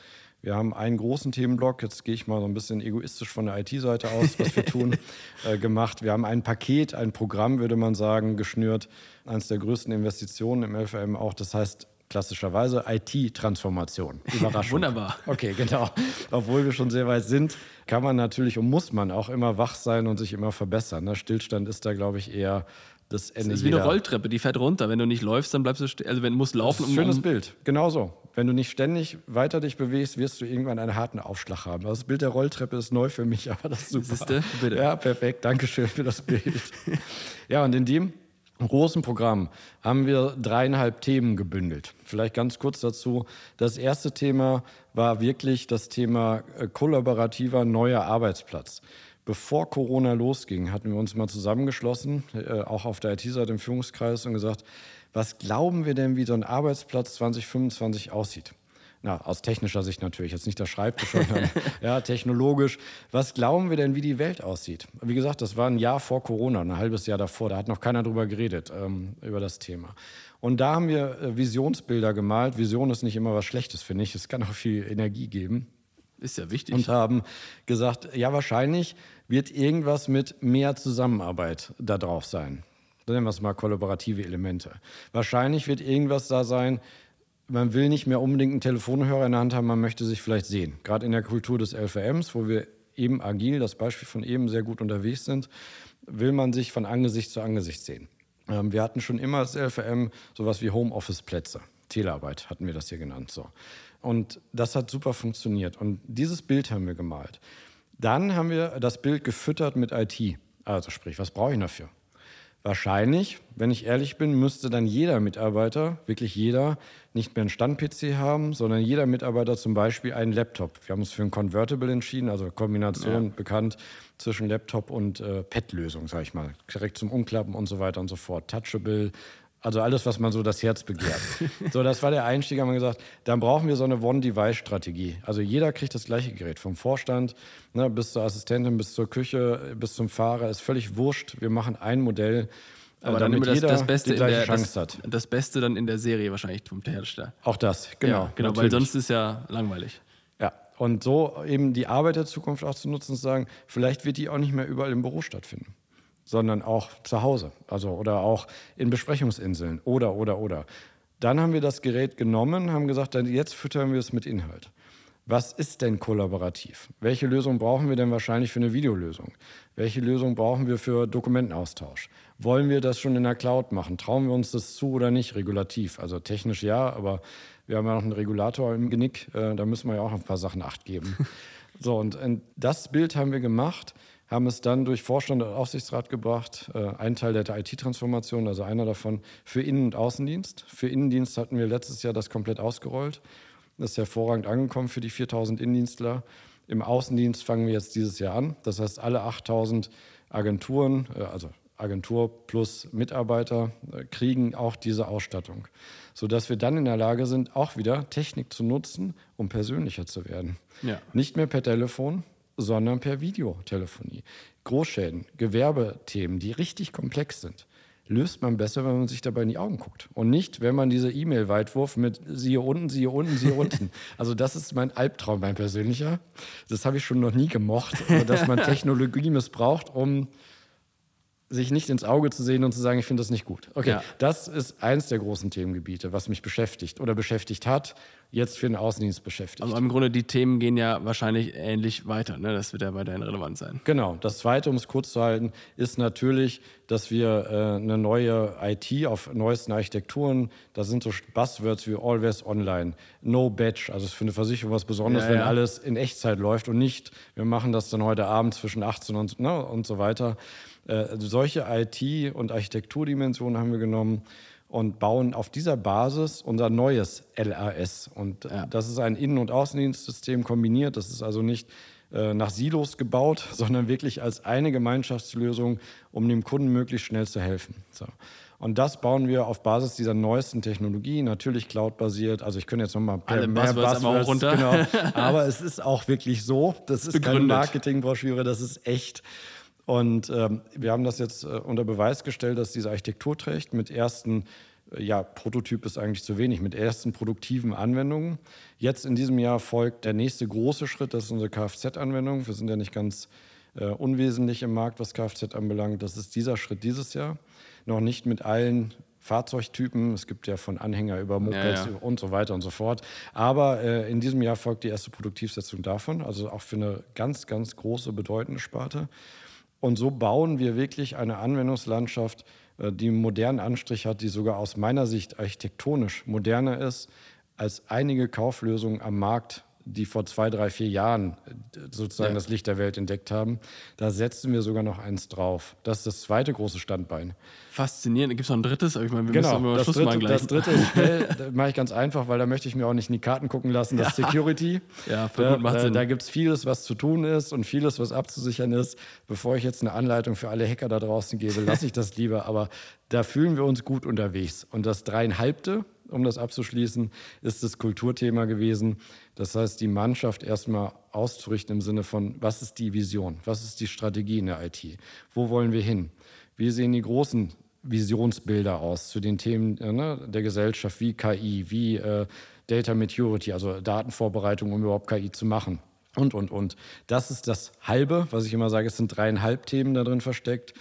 Wir haben einen großen Themenblock, jetzt gehe ich mal so ein bisschen egoistisch von der IT-Seite aus, was wir tun, äh, gemacht. Wir haben ein Paket, ein Programm, würde man sagen, geschnürt. Eines der größten Investitionen im LVM auch. Das heißt klassischerweise IT-Transformation. Überraschung. Wunderbar. Okay, genau. Obwohl wir schon sehr weit sind, kann man natürlich und muss man auch immer wach sein und sich immer verbessern. Der ne? Stillstand ist da, glaube ich, eher das Ende. Das ist wie eine Rolltreppe, die fährt runter. Wenn du nicht läufst, dann bleibst du stehen. Also wenn du musst laufen. Das ist ein schönes um Bild. Genau so. Wenn du nicht ständig weiter dich bewegst, wirst du irgendwann einen harten Aufschlag haben. Das Bild der Rolltreppe ist neu für mich, aber das ist super. Siehste? Bitte. Ja, perfekt. Dankeschön für das Bild. ja, und in dem großen Programm haben wir dreieinhalb Themen gebündelt. Vielleicht ganz kurz dazu. Das erste Thema war wirklich das Thema äh, kollaborativer neuer Arbeitsplatz. Bevor Corona losging, hatten wir uns mal zusammengeschlossen, äh, auch auf der IT-Seite im Führungskreis, und gesagt, was glauben wir denn, wie so ein Arbeitsplatz 2025 aussieht? Na, aus technischer Sicht natürlich, jetzt nicht der Schreibtisch, sondern ja, technologisch. Was glauben wir denn, wie die Welt aussieht? Wie gesagt, das war ein Jahr vor Corona, ein halbes Jahr davor, da hat noch keiner drüber geredet, ähm, über das Thema. Und da haben wir äh, Visionsbilder gemalt. Vision ist nicht immer was Schlechtes, finde ich. Es kann auch viel Energie geben. Ist ja wichtig. Und haben gesagt, ja, wahrscheinlich wird irgendwas mit mehr Zusammenarbeit da drauf sein. Nennen wir es mal kollaborative Elemente. Wahrscheinlich wird irgendwas da sein, man will nicht mehr unbedingt einen Telefonhörer in der Hand haben, man möchte sich vielleicht sehen. Gerade in der Kultur des LVMs, wo wir eben agil, das Beispiel von eben, sehr gut unterwegs sind, will man sich von Angesicht zu Angesicht sehen. Ähm, wir hatten schon immer als LVM sowas wie Homeoffice-Plätze. Telearbeit hatten wir das hier genannt. So. Und das hat super funktioniert. Und dieses Bild haben wir gemalt. Dann haben wir das Bild gefüttert mit IT. Also sprich, was brauche ich dafür? Wahrscheinlich, wenn ich ehrlich bin, müsste dann jeder Mitarbeiter, wirklich jeder, nicht mehr einen Stand-PC haben, sondern jeder Mitarbeiter zum Beispiel einen Laptop. Wir haben uns für ein Convertible entschieden, also Kombination ja. bekannt zwischen Laptop und äh, Pad-Lösung, sage ich mal. Direkt zum Umklappen und so weiter und so fort. Touchable, also alles, was man so das Herz begehrt. so, das war der Einstieg, haben wir gesagt, dann brauchen wir so eine One-Device-Strategie. Also jeder kriegt das gleiche Gerät, vom Vorstand ne, bis zur Assistentin, bis zur Küche, bis zum Fahrer, ist völlig wurscht. Wir machen ein Modell, äh, Aber damit dann jeder das, das Beste die gleiche der, Chance das, hat. Das Beste dann in der Serie wahrscheinlich vom Hersteller. Auch das, genau. Ja, genau, natürlich. weil sonst ist ja langweilig. Ja, und so eben die Arbeit der Zukunft auch zu nutzen und zu sagen, vielleicht wird die auch nicht mehr überall im Büro stattfinden sondern auch zu Hause, also oder auch in Besprechungsinseln oder oder oder. Dann haben wir das Gerät genommen, haben gesagt, dann jetzt füttern wir es mit Inhalt. Was ist denn kollaborativ? Welche Lösung brauchen wir denn wahrscheinlich für eine Videolösung? Welche Lösung brauchen wir für Dokumentenaustausch? Wollen wir das schon in der Cloud machen? Trauen wir uns das zu oder nicht regulativ? Also technisch ja, aber wir haben ja noch einen Regulator im Genick, äh, da müssen wir ja auch ein paar Sachen acht geben. so, und, und das Bild haben wir gemacht haben es dann durch Vorstand und Aufsichtsrat gebracht, äh, ein Teil der IT-Transformation, also einer davon für Innen- und Außendienst. Für Innendienst hatten wir letztes Jahr das komplett ausgerollt. Das ist hervorragend angekommen für die 4000 Innendienstler. Im Außendienst fangen wir jetzt dieses Jahr an. Das heißt, alle 8000 Agenturen, äh, also Agentur plus Mitarbeiter, äh, kriegen auch diese Ausstattung, sodass wir dann in der Lage sind, auch wieder Technik zu nutzen, um persönlicher zu werden. Ja. Nicht mehr per Telefon, sondern per Videotelefonie. Großschäden, Gewerbethemen, die richtig komplex sind, löst man besser, wenn man sich dabei in die Augen guckt. Und nicht, wenn man diese E-Mail-Weitwurf mit siehe unten, siehe unten, siehe unten. Also das ist mein Albtraum, mein persönlicher. Das habe ich schon noch nie gemocht, dass man Technologie missbraucht, um sich nicht ins Auge zu sehen und zu sagen, ich finde das nicht gut. Okay, ja. das ist eins der großen Themengebiete, was mich beschäftigt oder beschäftigt hat, jetzt für den Außendienst beschäftigt. Aber im Grunde die Themen gehen ja wahrscheinlich ähnlich weiter. Ne? Das wird ja weiterhin relevant sein. Genau. Das Zweite, um es kurz zu halten, ist natürlich, dass wir äh, eine neue IT auf neuesten Architekturen, da sind so Buzzwords wie Always Online, No Batch, also ist für eine Versicherung was Besonderes, ja, wenn ja. alles in Echtzeit läuft und nicht, wir machen das dann heute Abend zwischen 18 und, ne, und so weiter. Äh, solche IT- und Architekturdimensionen haben wir genommen und bauen auf dieser Basis unser neues LAS. Und äh, ja. das ist ein Innen- und Außendienstsystem kombiniert. Das ist also nicht äh, nach Silos gebaut, sondern wirklich als eine Gemeinschaftslösung, um dem Kunden möglichst schnell zu helfen. So. Und das bauen wir auf Basis dieser neuesten Technologie, natürlich cloud-basiert. Also ich könnte jetzt nochmal Alle mehr Buzzwords, Buzzwords runter. Genau, aber es ist auch wirklich so. Das ist Begründet. keine Marketingbroschüre, das ist echt. Und ähm, wir haben das jetzt äh, unter Beweis gestellt, dass diese Architektur trägt mit ersten äh, ja, Prototyp ist eigentlich zu wenig, mit ersten produktiven Anwendungen. Jetzt in diesem Jahr folgt der nächste große Schritt, das ist unsere Kfz-Anwendung. Wir sind ja nicht ganz äh, unwesentlich im Markt, was Kfz anbelangt. Das ist dieser Schritt dieses Jahr. Noch nicht mit allen Fahrzeugtypen. Es gibt ja von Anhänger über Mopeds ja, ja. und so weiter und so fort. Aber äh, in diesem Jahr folgt die erste Produktivsetzung davon, also auch für eine ganz, ganz große, bedeutende Sparte. Und so bauen wir wirklich eine Anwendungslandschaft, äh, die einen modernen Anstrich hat, die sogar aus meiner Sicht architektonisch moderner ist als einige Kauflösungen am Markt, die vor zwei, drei, vier Jahren äh, sozusagen ja. das Licht der Welt entdeckt haben. Da setzen wir sogar noch eins drauf. Das ist das zweite große Standbein. Faszinierend. Gibt es noch ein drittes? Aber ich meine, wir genau, müssen das Schluss dritte, machen gleich. Das dritte ist schnell, mache ich ganz einfach, weil da möchte ich mir auch nicht in die Karten gucken lassen. Das ja. Security. Ja, da, gut, macht Sinn. Da gibt es vieles, was zu tun ist und vieles, was abzusichern ist. Bevor ich jetzt eine Anleitung für alle Hacker da draußen gebe, lasse ich das lieber. Aber da fühlen wir uns gut unterwegs. Und das dreieinhalbte, um das abzuschließen, ist das Kulturthema gewesen. Das heißt, die Mannschaft erstmal auszurichten im Sinne von, was ist die Vision? Was ist die Strategie in der IT? Wo wollen wir hin? Wie sehen die großen Visionsbilder aus zu den Themen äh, ne, der Gesellschaft wie KI, wie äh, Data Maturity, also Datenvorbereitung, um überhaupt KI zu machen? und, und, und. Das ist das Halbe, was ich immer sage, es sind dreieinhalb Themen da drin versteckt,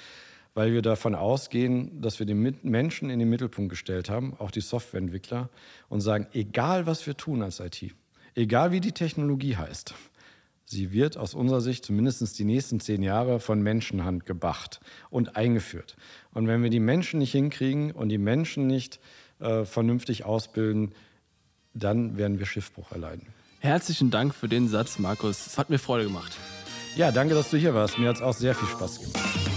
weil wir davon ausgehen, dass wir den Menschen in den Mittelpunkt gestellt haben, auch die Softwareentwickler, und sagen, egal was wir tun als IT, egal wie die Technologie heißt, sie wird aus unserer Sicht zumindest die nächsten zehn Jahre von Menschenhand gebacht und eingeführt. Und wenn wir die Menschen nicht hinkriegen und die Menschen nicht äh, vernünftig ausbilden, dann werden wir Schiffbruch erleiden. Herzlichen Dank für den Satz, Markus. Es hat mir Freude gemacht. Ja, danke, dass du hier warst. Mir hat es auch sehr viel Spaß gemacht.